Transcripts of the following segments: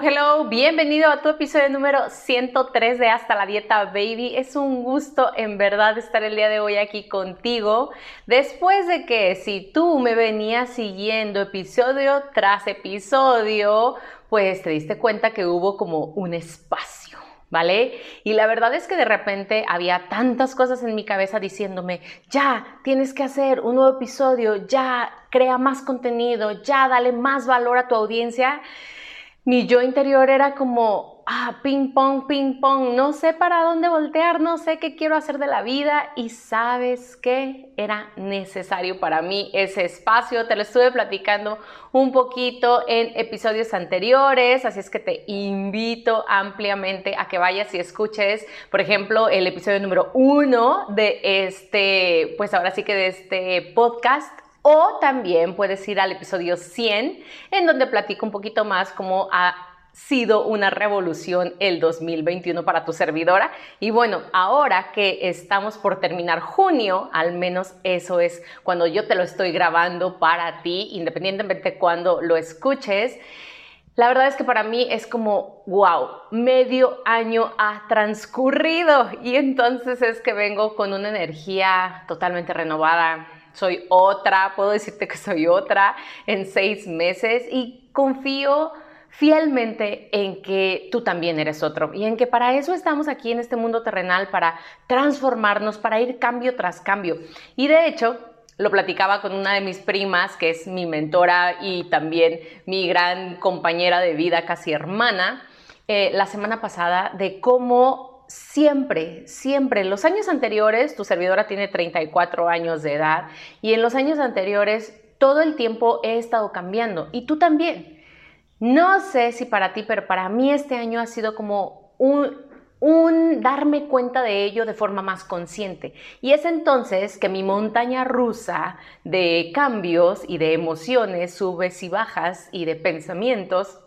Hello, bienvenido a tu episodio número 103 de Hasta la Dieta Baby. Es un gusto en verdad estar el día de hoy aquí contigo. Después de que si tú me venías siguiendo episodio tras episodio, pues te diste cuenta que hubo como un espacio. ¿Vale? Y la verdad es que de repente había tantas cosas en mi cabeza diciéndome, ya, tienes que hacer un nuevo episodio, ya, crea más contenido, ya, dale más valor a tu audiencia mi yo interior era como, ah, ping pong, ping pong, no sé para dónde voltear, no sé qué quiero hacer de la vida y sabes qué era necesario para mí ese espacio. Te lo estuve platicando un poquito en episodios anteriores, así es que te invito ampliamente a que vayas y escuches, por ejemplo, el episodio número uno de este, pues ahora sí que de este podcast o también puedes ir al episodio 100, en donde platico un poquito más cómo ha sido una revolución el 2021 para tu servidora. Y bueno, ahora que estamos por terminar junio, al menos eso es cuando yo te lo estoy grabando para ti, independientemente de cuando lo escuches. La verdad es que para mí es como, wow, medio año ha transcurrido y entonces es que vengo con una energía totalmente renovada, soy otra, puedo decirte que soy otra en seis meses y confío fielmente en que tú también eres otro y en que para eso estamos aquí en este mundo terrenal, para transformarnos, para ir cambio tras cambio. Y de hecho, lo platicaba con una de mis primas, que es mi mentora y también mi gran compañera de vida, casi hermana, eh, la semana pasada, de cómo siempre, siempre, en los años anteriores, tu servidora tiene 34 años de edad y en los años anteriores todo el tiempo he estado cambiando y tú también. No sé si para ti, pero para mí este año ha sido como un, un darme cuenta de ello de forma más consciente. Y es entonces que mi montaña rusa de cambios y de emociones, subes y bajas y de pensamientos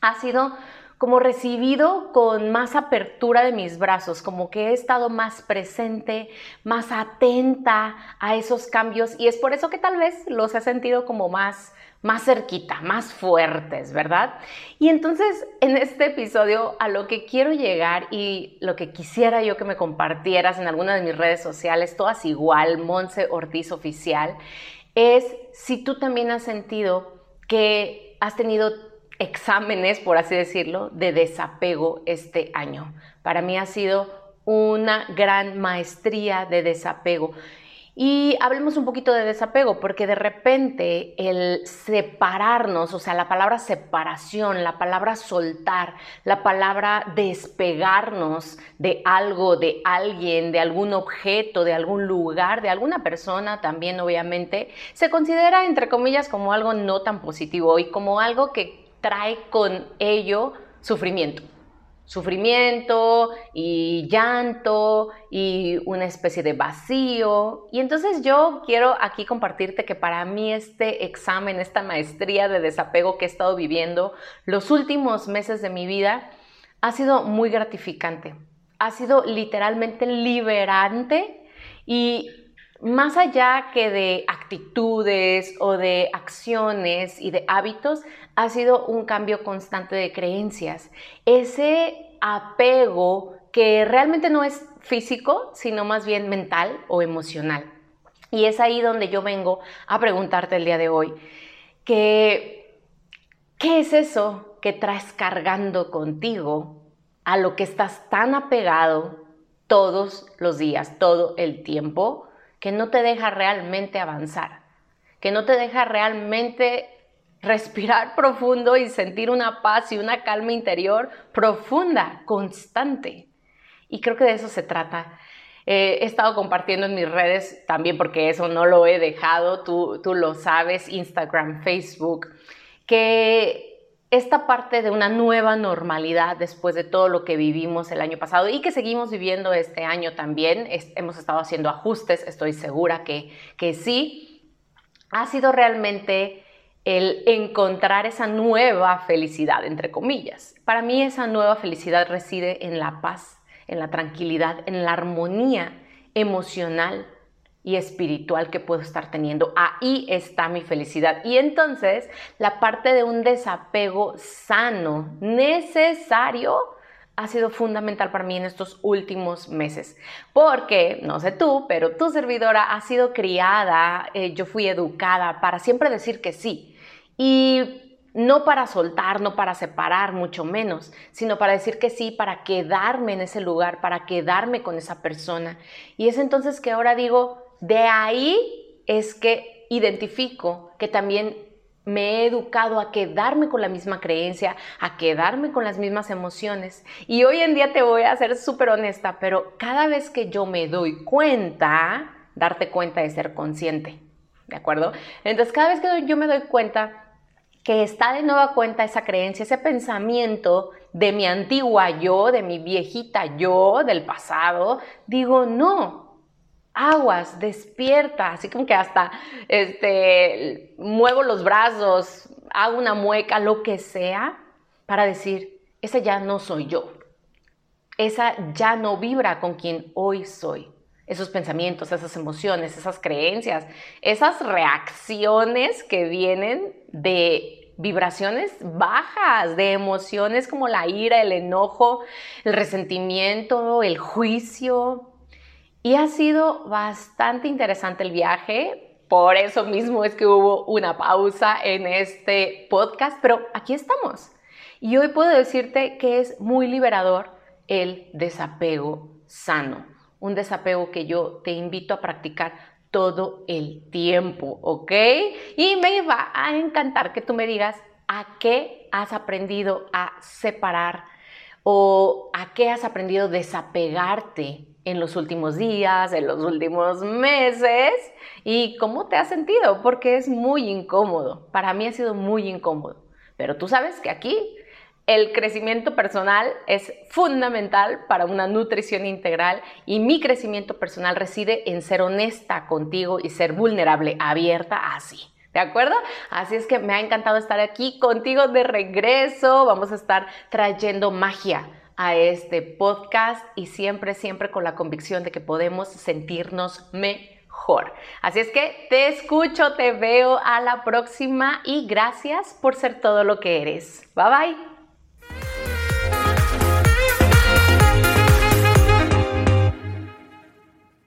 ha sido como recibido con más apertura de mis brazos, como que he estado más presente, más atenta a esos cambios y es por eso que tal vez los he sentido como más más cerquita, más fuertes, ¿verdad? Y entonces en este episodio a lo que quiero llegar y lo que quisiera yo que me compartieras en alguna de mis redes sociales, todas igual, Monse Ortiz Oficial, es si tú también has sentido que has tenido exámenes, por así decirlo, de desapego este año. Para mí ha sido una gran maestría de desapego. Y hablemos un poquito de desapego, porque de repente el separarnos, o sea, la palabra separación, la palabra soltar, la palabra despegarnos de algo, de alguien, de algún objeto, de algún lugar, de alguna persona también, obviamente, se considera, entre comillas, como algo no tan positivo y como algo que trae con ello sufrimiento. Sufrimiento y llanto y una especie de vacío. Y entonces yo quiero aquí compartirte que para mí este examen, esta maestría de desapego que he estado viviendo los últimos meses de mi vida ha sido muy gratificante. Ha sido literalmente liberante y más allá que de actitudes o de acciones y de hábitos, ha sido un cambio constante de creencias. Ese apego que realmente no es físico, sino más bien mental o emocional. Y es ahí donde yo vengo a preguntarte el día de hoy, que, ¿qué es eso que traes cargando contigo a lo que estás tan apegado todos los días, todo el tiempo? Que no te deja realmente avanzar, que no te deja realmente respirar profundo y sentir una paz y una calma interior profunda, constante. Y creo que de eso se trata. Eh, he estado compartiendo en mis redes también porque eso no lo he dejado, tú, tú lo sabes, Instagram, Facebook, que esta parte de una nueva normalidad después de todo lo que vivimos el año pasado y que seguimos viviendo este año también. hemos estado haciendo ajustes, estoy segura que, que sí. Ha sido realmente el encontrar esa nueva felicidad, entre comillas. Para mí esa nueva felicidad reside en la paz, en la tranquilidad, en la armonía emocional y espiritual que puedo estar teniendo. Ahí está mi felicidad. Y entonces la parte de un desapego sano, necesario, ha sido fundamental para mí en estos últimos meses. Porque, no sé tú, pero tu servidora ha sido criada, eh, yo fui educada para siempre decir que sí. Y no para soltar, no para separar, mucho menos, sino para decir que sí, para quedarme en ese lugar, para quedarme con esa persona. Y es entonces que ahora digo, de ahí es que identifico que también me he educado a quedarme con la misma creencia, a quedarme con las mismas emociones. Y hoy en día te voy a ser súper honesta, pero cada vez que yo me doy cuenta, darte cuenta de ser consciente, ¿de acuerdo? Entonces, cada vez que yo me doy cuenta que está de nueva cuenta esa creencia, ese pensamiento de mi antigua yo, de mi viejita yo del pasado, digo, no, aguas, despierta, así como que hasta este, muevo los brazos, hago una mueca, lo que sea, para decir, esa ya no soy yo, esa ya no vibra con quien hoy soy. Esos pensamientos, esas emociones, esas creencias, esas reacciones que vienen de vibraciones bajas, de emociones como la ira, el enojo, el resentimiento, el juicio, y ha sido bastante interesante el viaje. Por eso mismo es que hubo una pausa en este podcast, pero aquí estamos. Y hoy puedo decirte que es muy liberador el desapego sano. Un desapego que yo te invito a practicar todo el tiempo, ¿ok? Y me va a encantar que tú me digas a qué has aprendido a separar o a qué has aprendido a desapegarte en los últimos días, en los últimos meses y cómo te has sentido, porque es muy incómodo. Para mí ha sido muy incómodo. Pero tú sabes que aquí el crecimiento personal es fundamental para una nutrición integral y mi crecimiento personal reside en ser honesta contigo y ser vulnerable, abierta así. ¿De acuerdo? Así es que me ha encantado estar aquí contigo de regreso. Vamos a estar trayendo magia a este podcast y siempre, siempre con la convicción de que podemos sentirnos mejor. Así es que te escucho, te veo a la próxima y gracias por ser todo lo que eres. Bye bye.